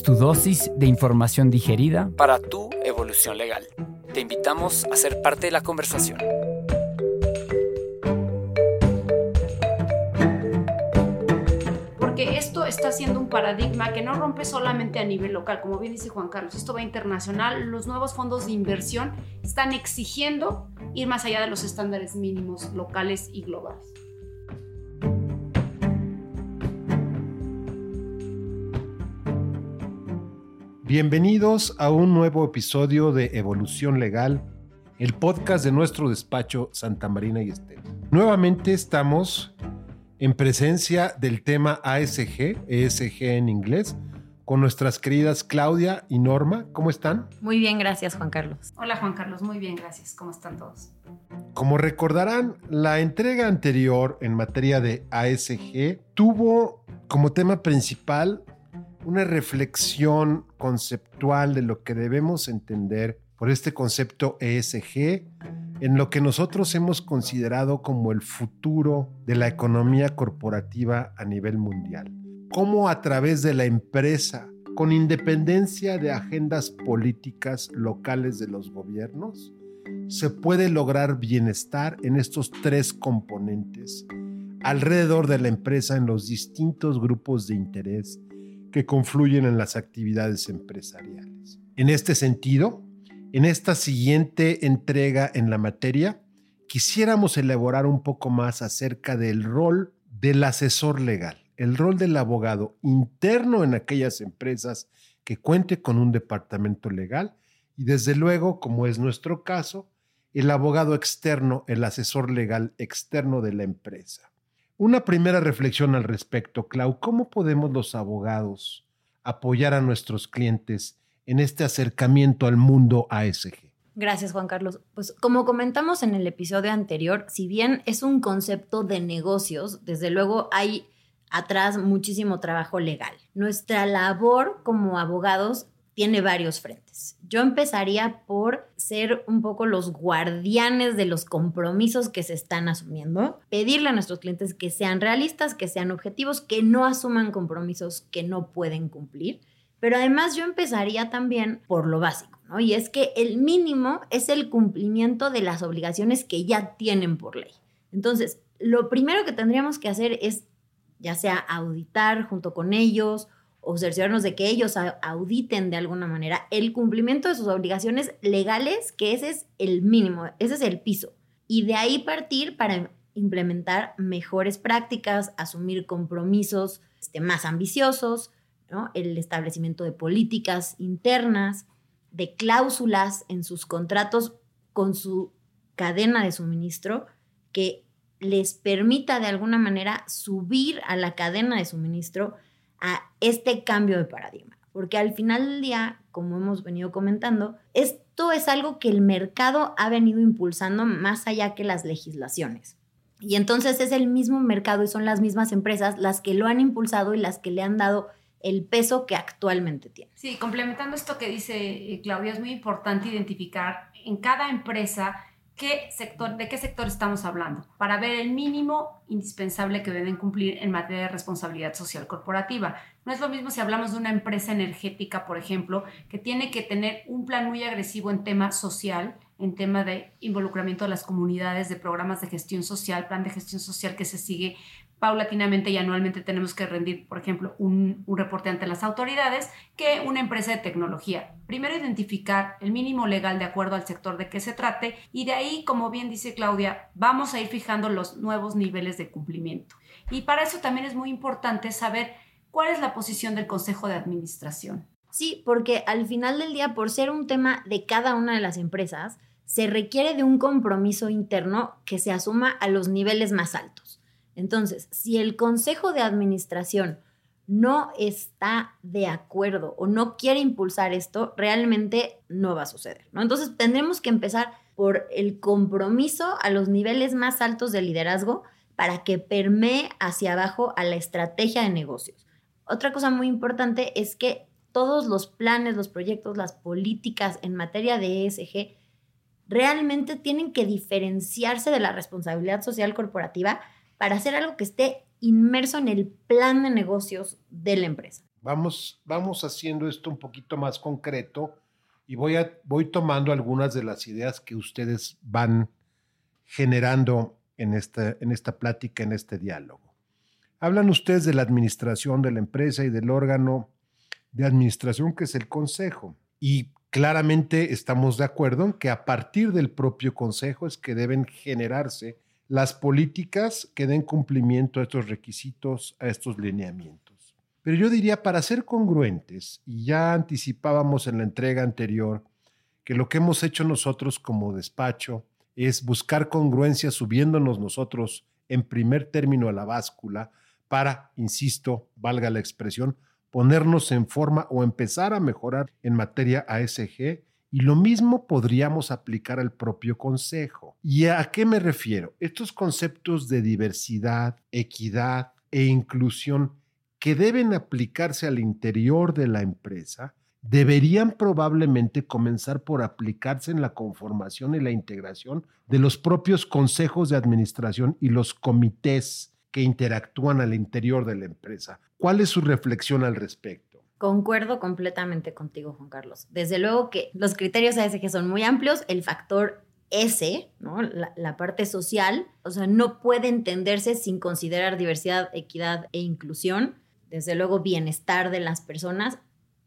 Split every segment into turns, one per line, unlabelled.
Tu dosis de información digerida para tu evolución legal. Te invitamos a ser parte de la conversación.
Porque esto está siendo un paradigma que no rompe solamente a nivel local, como bien dice Juan Carlos, esto va internacional, los nuevos fondos de inversión están exigiendo ir más allá de los estándares mínimos locales y globales.
Bienvenidos a un nuevo episodio de Evolución Legal, el podcast de nuestro despacho Santa Marina y Estel. Nuevamente estamos en presencia del tema ASG, ESG en inglés, con nuestras queridas Claudia y Norma. ¿Cómo están?
Muy bien, gracias Juan Carlos.
Hola Juan Carlos, muy bien, gracias. ¿Cómo están todos?
Como recordarán, la entrega anterior en materia de ASG tuvo como tema principal una reflexión conceptual de lo que debemos entender por este concepto ESG en lo que nosotros hemos considerado como el futuro de la economía corporativa a nivel mundial. Cómo a través de la empresa, con independencia de agendas políticas locales de los gobiernos, se puede lograr bienestar en estos tres componentes alrededor de la empresa en los distintos grupos de interés que confluyen en las actividades empresariales. En este sentido, en esta siguiente entrega en la materia, quisiéramos elaborar un poco más acerca del rol del asesor legal, el rol del abogado interno en aquellas empresas que cuente con un departamento legal y desde luego, como es nuestro caso, el abogado externo, el asesor legal externo de la empresa. Una primera reflexión al respecto, Clau, ¿cómo podemos los abogados apoyar a nuestros clientes en este acercamiento al mundo ASG?
Gracias, Juan Carlos. Pues como comentamos en el episodio anterior, si bien es un concepto de negocios, desde luego hay atrás muchísimo trabajo legal. Nuestra labor como abogados tiene varios frentes. Yo empezaría por ser un poco los guardianes de los compromisos que se están asumiendo, pedirle a nuestros clientes que sean realistas, que sean objetivos, que no asuman compromisos que no pueden cumplir. Pero además yo empezaría también por lo básico, ¿no? Y es que el mínimo es el cumplimiento de las obligaciones que ya tienen por ley. Entonces, lo primero que tendríamos que hacer es ya sea auditar junto con ellos o de que ellos auditen de alguna manera el cumplimiento de sus obligaciones legales, que ese es el mínimo, ese es el piso. Y de ahí partir para implementar mejores prácticas, asumir compromisos este, más ambiciosos, el establecimiento de políticas internas, de cláusulas en sus contratos con su cadena de suministro que les permita de alguna manera subir a la cadena de suministro a este cambio de paradigma. Porque al final del día, como hemos venido comentando, esto es algo que el mercado ha venido impulsando más allá que las legislaciones. Y entonces es el mismo mercado y son las mismas empresas las que lo han impulsado y las que le han dado el peso que actualmente tiene.
Sí, complementando esto que dice eh, Claudia, es muy importante identificar en cada empresa de qué sector estamos hablando, para ver el mínimo indispensable que deben cumplir en materia de responsabilidad social corporativa. No es lo mismo si hablamos de una empresa energética, por ejemplo, que tiene que tener un plan muy agresivo en tema social, en tema de involucramiento de las comunidades, de programas de gestión social, plan de gestión social que se sigue paulatinamente y anualmente tenemos que rendir, por ejemplo, un, reporte ante las autoridades que una empresa de tecnología. Primero identificar el mínimo legal de acuerdo al sector de que se trate y de ahí, como bien dice Claudia, vamos a ir fijando los nuevos niveles de cumplimiento. Y para eso también es muy importante saber cuál es la posición del Consejo de Administración.
Sí, porque al final del día, por ser un tema de cada una de las empresas, se requiere de un compromiso interno que se asuma a los niveles más altos. Entonces, si el Consejo de Administración no está de acuerdo o no quiere impulsar esto, realmente no va a suceder. Entonces tendremos que empezar por el compromiso a los niveles más altos de liderazgo para que permee hacia abajo a la estrategia de negocios. Otra cosa muy importante es que todos los planes, los proyectos, las políticas en materia de ESG realmente tienen que diferenciarse de la responsabilidad social corporativa para hacer algo que esté inmerso en el plan de negocios de la empresa.
Vamos, vamos haciendo esto un poquito más concreto y voy, voy tomando algunas de las ideas que ustedes van generando en esta, en esta plática, en este diálogo. Hablan ustedes de la administración de la empresa y del órgano de administración que es el consejo. Y claramente estamos de acuerdo en que a partir del propio consejo es que deben generarse las políticas que den cumplimiento a estos requisitos, a estos lineamientos. Pero yo diría, para ser congruentes, y ya anticipábamos en la entrega anterior, que lo que hemos hecho nosotros como despacho es buscar congruencia subiéndonos nosotros en primer término a la báscula para, insisto, valga la expresión, ponernos en forma o empezar a mejorar en materia ASG y lo mismo podríamos aplicar al propio Consejo. ¿Y a qué me refiero? Estos conceptos de diversidad, equidad e inclusión que deben aplicarse al interior de la empresa deberían probablemente comenzar por aplicarse en la conformación y la integración de los propios consejos de administración y los comités que interactúan al interior de la empresa. ¿Cuál es su reflexión al respecto?
Concuerdo completamente contigo, Juan Carlos. Desde luego que los criterios ASG son muy amplios, el factor S, ¿no? la, la, parte social, o sea, no puede entenderse sin considerar diversidad, equidad e inclusión, desde luego bienestar de las personas.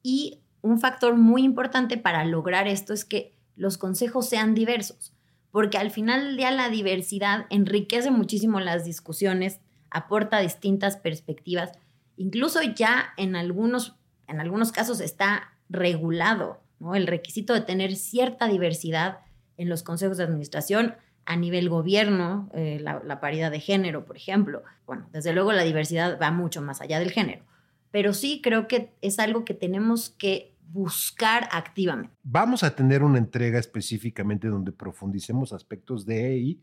Y un factor muy importante para lograr esto es que los consejos sean diversos, porque al final del día la diversidad enriquece muchísimo las discusiones aporta distintas perspectivas. Incluso ya en algunos, en algunos casos está regulado ¿no? el requisito de tener cierta diversidad en los consejos de administración a nivel gobierno, eh, la, la, paridad de género, por ejemplo. Bueno, desde luego la diversidad va mucho más allá del género, pero sí creo que es algo que tenemos que buscar activamente.
Vamos a tener una entrega específicamente donde profundicemos aspectos de EI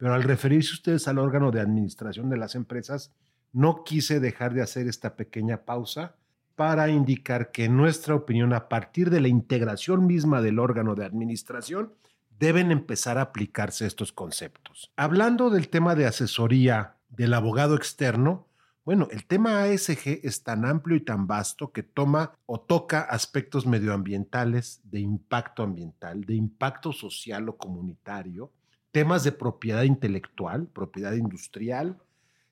pero al referirse ustedes al órgano de administración de las empresas, no quise dejar de hacer esta pequeña pausa para indicar que en nuestra opinión, a partir de la integración misma del órgano de administración, deben empezar a aplicarse estos conceptos. Hablando del tema de asesoría del abogado externo, bueno, el tema ASG es tan amplio y tan vasto que toma o toca aspectos medioambientales, de impacto ambiental, de impacto social o comunitario, temas de propiedad intelectual, propiedad industrial,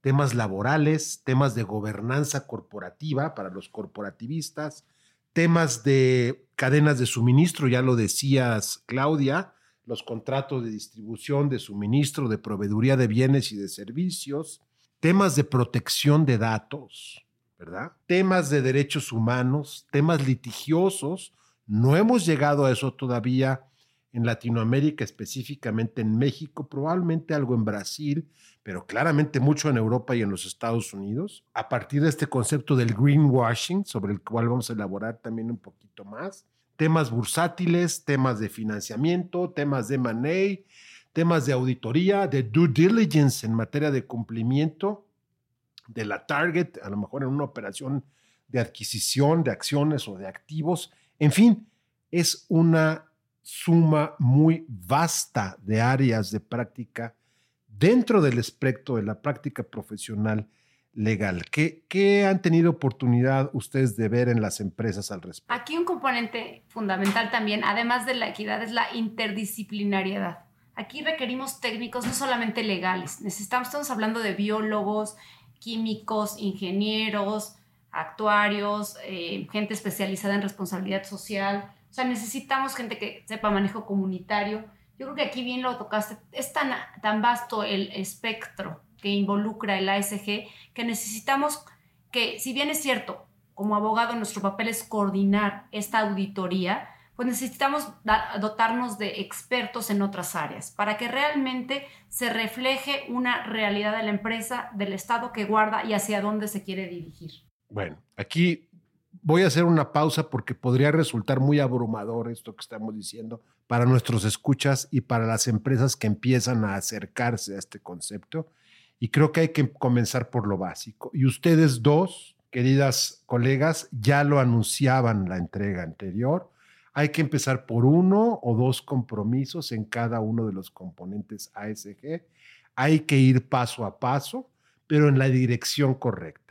temas laborales, temas de gobernanza corporativa para los corporativistas, temas de cadenas de suministro, ya lo decías Claudia, los contratos de distribución, de suministro, de proveeduría de bienes y de servicios, temas de protección de datos, ¿verdad? Temas de derechos humanos, temas litigiosos. No hemos llegado a eso todavía en Latinoamérica, específicamente en México, probablemente algo en Brasil, pero claramente mucho en Europa y en los Estados Unidos, a partir de este concepto del greenwashing, sobre el cual vamos a elaborar también un poquito más, temas bursátiles, temas de financiamiento, temas de money, temas de auditoría, de due diligence en materia de cumplimiento de la target, a lo mejor en una operación de adquisición de acciones o de activos, en fin, es una suma muy vasta de áreas de práctica dentro del espectro de la práctica profesional legal. ¿Qué, ¿Qué, han tenido oportunidad ustedes de ver en las empresas al respecto?
Aquí un componente fundamental también, además de la equidad, es la interdisciplinariedad. Aquí requerimos técnicos no solamente legales, necesitamos, estamos hablando de biólogos, químicos, ingenieros, actuarios, eh, gente especializada en responsabilidad social, o sea, necesitamos gente que sepa manejo comunitario. Yo creo que aquí bien lo tocaste. Es tan, tan vasto el espectro que involucra el ASG que necesitamos que, si bien es cierto, como abogado nuestro papel es coordinar esta auditoría, pues necesitamos dotarnos de expertos en otras áreas para que realmente se refleje una realidad de la empresa, del Estado que guarda y hacia dónde se quiere dirigir.
Bueno, aquí voy a hacer una pausa porque podría resultar muy abrumador esto que estamos diciendo para nuestros escuchas y para las empresas que empiezan a acercarse a este concepto. Y creo que hay que comenzar por lo básico. Y ustedes dos, queridas colegas, ya lo anunciaban la entrega anterior. Hay que empezar por uno o dos compromisos en cada uno de los componentes ASG. Hay que ir paso a paso, pero en la dirección correcta.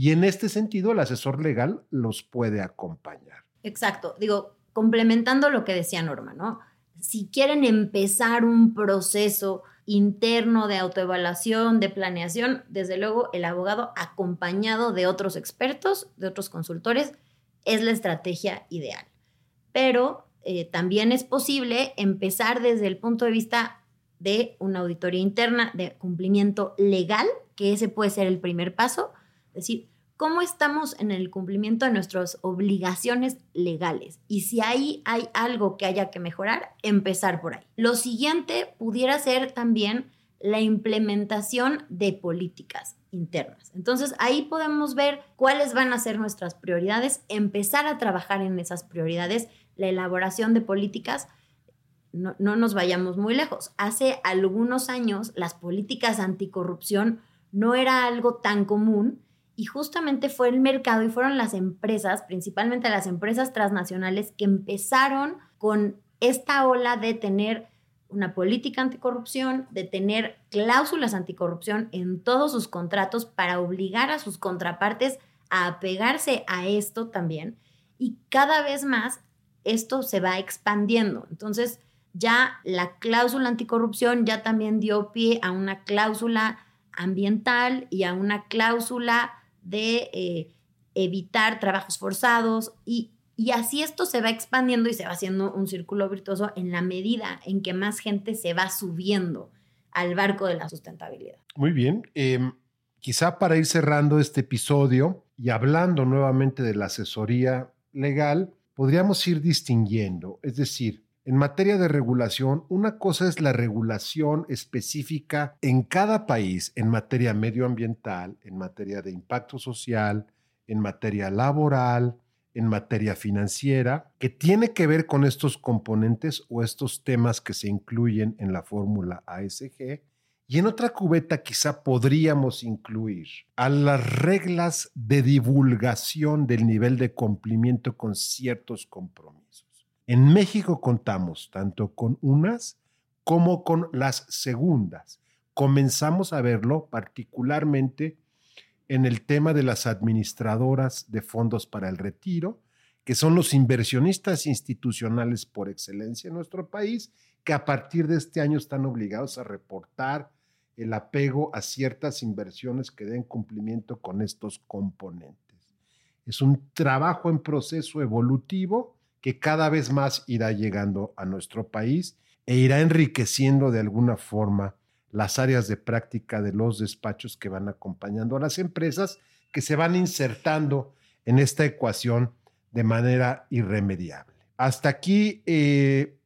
Y en este sentido, el asesor legal los puede acompañar.
Exacto. Digo, complementando lo que decía Norma, ¿no? Si quieren empezar un proceso interno de autoevaluación, de planeación, desde luego el abogado acompañado de otros expertos, de otros consultores, es la estrategia ideal. Pero eh, también es posible empezar desde el punto de vista de una auditoría interna de cumplimiento legal, que ese puede ser el primer paso, decir, cómo estamos en el cumplimiento de nuestras obligaciones legales y si ahí hay algo que haya que mejorar, empezar por ahí. Lo siguiente pudiera ser también la implementación de políticas internas. Entonces ahí podemos ver cuáles van a ser nuestras prioridades, empezar a trabajar en esas prioridades, la elaboración de políticas. No, no nos vayamos muy lejos. Hace algunos años las políticas anticorrupción no era algo tan común y justamente fue el mercado y fueron las empresas, principalmente las empresas transnacionales, que empezaron con esta ola de tener una política anticorrupción, de tener cláusulas anticorrupción en todos sus contratos para obligar a sus contrapartes a apegarse a esto también. Y cada vez más esto se va expandiendo. Entonces, ya la cláusula anticorrupción ya también dio pie a una cláusula ambiental y a una cláusula de eh, evitar trabajos forzados y, y así esto se va expandiendo y se va haciendo un círculo virtuoso en la medida en que más gente se va subiendo al barco de la sustentabilidad.
Muy bien. Em, quizá para ir cerrando este episodio y hablando nuevamente de la asesoría legal, podríamos ir distinguiendo, es decir, en materia de regulación, una cosa es la regulación específica en cada país en materia medioambiental, en materia de impacto social, en materia laboral, en materia financiera, que tiene que ver con estos componentes o estos temas que se incluyen en la fórmula ASG. Y en otra cubeta quizá podríamos incluir a las reglas de divulgación del nivel de cumplimiento con ciertos compromisos. En México contamos tanto con unas como con las segundas. Comenzamos a verlo particularmente en el tema de las administradoras de fondos para el retiro, que son los inversionistas institucionales por excelencia en nuestro país, que a partir de este año están obligados a reportar el apego a ciertas inversiones que den cumplimiento con estos componentes. Es un trabajo en proceso evolutivo que cada vez más irá llegando a nuestro país e irá enriqueciendo de alguna forma las áreas de práctica de los despachos que van acompañando a las empresas que se van insertando en esta ecuación de manera irremediable. Hasta aquí eh,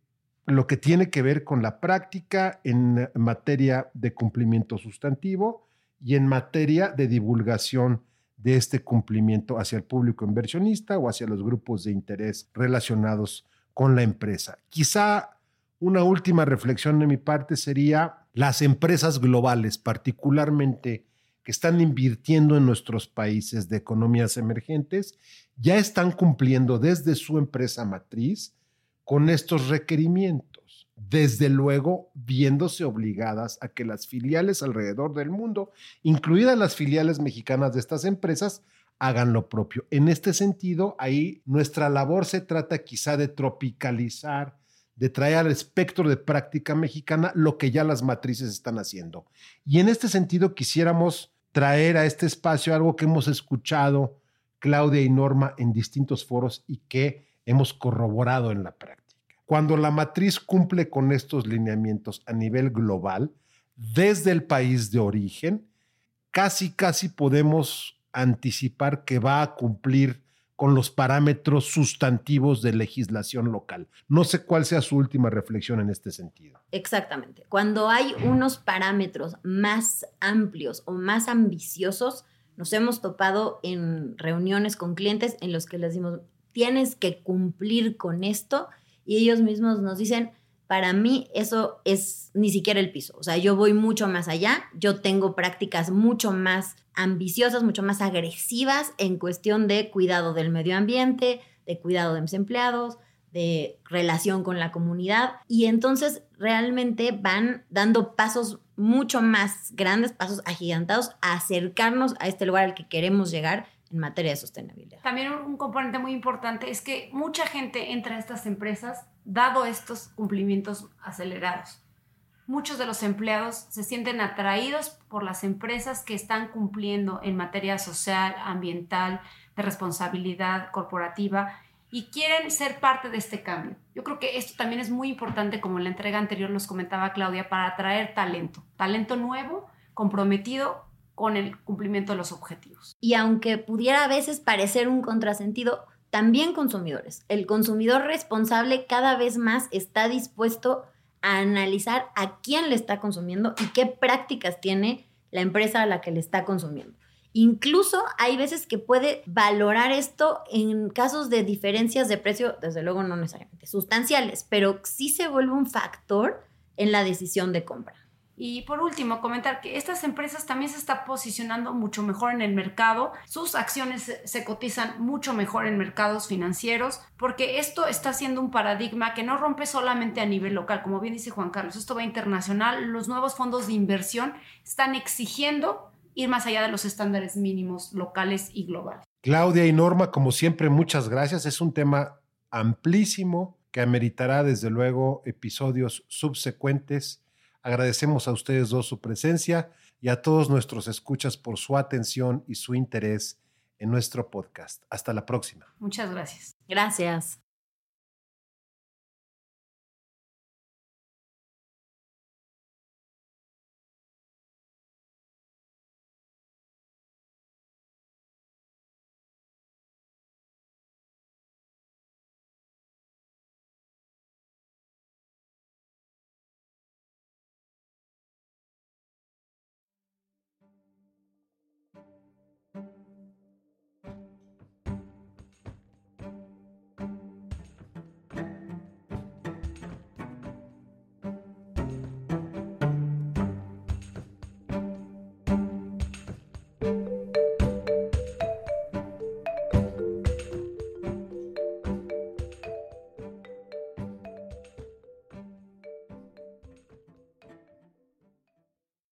lo que tiene que ver con la práctica en materia de cumplimiento sustantivo y en materia de divulgación de este cumplimiento hacia el público inversionista o hacia los grupos de interés relacionados con la empresa. Quizá una última reflexión de mi parte sería las empresas globales, particularmente que están invirtiendo en nuestros países de economías emergentes, ya están cumpliendo desde su empresa matriz con estos requerimientos desde luego viéndose obligadas a que las filiales alrededor del mundo, incluidas las filiales mexicanas de estas empresas, hagan lo propio. En este sentido, ahí nuestra labor se trata quizá de tropicalizar, de traer al espectro de práctica mexicana lo que ya las matrices están haciendo. Y en este sentido quisiéramos traer a este espacio algo que hemos escuchado Claudia y Norma en distintos foros y que hemos corroborado en la práctica. Cuando la matriz cumple con estos lineamientos a nivel global, desde el país de origen, casi, casi podemos anticipar que va a cumplir con los parámetros sustantivos de legislación local. No sé cuál sea su última reflexión en este sentido.
Exactamente. Cuando hay unos parámetros más amplios o más ambiciosos, nos hemos topado en reuniones con clientes en los que les decimos, tienes que cumplir con esto y ellos mismos nos dicen, para mí eso es ni siquiera el piso. O sea, yo voy mucho más allá, yo tengo prácticas mucho más ambiciosas, mucho más agresivas en cuestión de cuidado del medio ambiente, de cuidado de mis empleados, de relación con la comunidad. Y entonces realmente van dando pasos mucho más grandes, pasos agigantados, a acercarnos a este lugar al que queremos llegar en materia de sostenibilidad.
También un componente muy importante es que mucha gente entra a estas empresas dado estos cumplimientos acelerados. Muchos de los empleados se sienten atraídos por las empresas que están cumpliendo en materia social, ambiental, de responsabilidad corporativa y quieren ser parte de este cambio. Yo creo que esto también es muy importante, como en la entrega anterior los comentaba Claudia, para atraer talento, talento nuevo, comprometido con el cumplimiento de los objetivos.
Y aunque pudiera a veces parecer un contrasentido, también consumidores. El consumidor responsable cada vez más está dispuesto a analizar a quién le está consumiendo y qué prácticas tiene la empresa a la que le está consumiendo. Incluso hay veces que puede valorar esto en casos de diferencias de precio, desde luego no necesariamente sustanciales, pero sí se vuelve un factor en la decisión de compra.
Y por último, comentar que estas empresas también se están posicionando mucho mejor en el mercado, sus acciones se cotizan mucho mejor en mercados financieros, porque esto está siendo un paradigma que no rompe solamente a nivel local, como bien dice Juan Carlos, esto va internacional, los nuevos fondos de inversión están exigiendo ir más allá de los estándares mínimos locales y globales.
Claudia y Norma, como siempre, muchas gracias. Es un tema amplísimo que ameritará desde luego episodios subsecuentes Agradecemos a ustedes dos su presencia y a todos nuestros escuchas por su atención y su interés en nuestro podcast. Hasta la próxima.
Muchas gracias.
Gracias.